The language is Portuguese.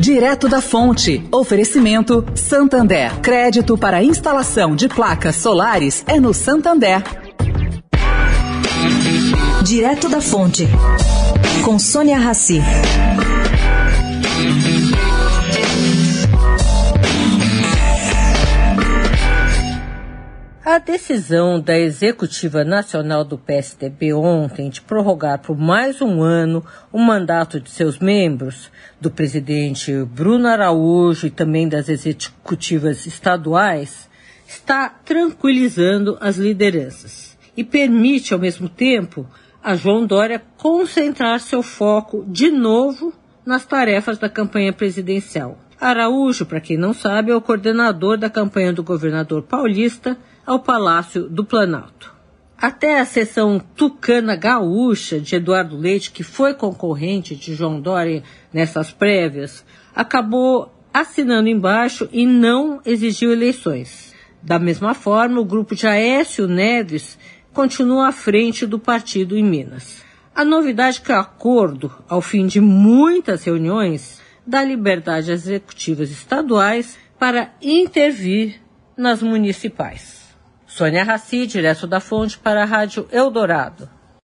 Direto da Fonte. Oferecimento Santander. Crédito para instalação de placas solares é no Santander. Direto da Fonte. Com Sônia Rassi. A decisão da Executiva Nacional do PSDB ontem de prorrogar por mais um ano o mandato de seus membros, do presidente Bruno Araújo e também das executivas estaduais, está tranquilizando as lideranças e permite, ao mesmo tempo, a João Dória concentrar seu foco de novo nas tarefas da campanha presidencial. Araújo, para quem não sabe, é o coordenador da campanha do governador paulista ao Palácio do Planalto. Até a sessão tucana gaúcha de Eduardo Leite, que foi concorrente de João Dória nessas prévias, acabou assinando embaixo e não exigiu eleições. Da mesma forma, o grupo de Aécio Neves continua à frente do partido em Minas. A novidade é que o acordo, ao fim de muitas reuniões, dá liberdade às executivas estaduais para intervir nas municipais. Sônia Raci, direto da fonte para a Rádio Eldorado.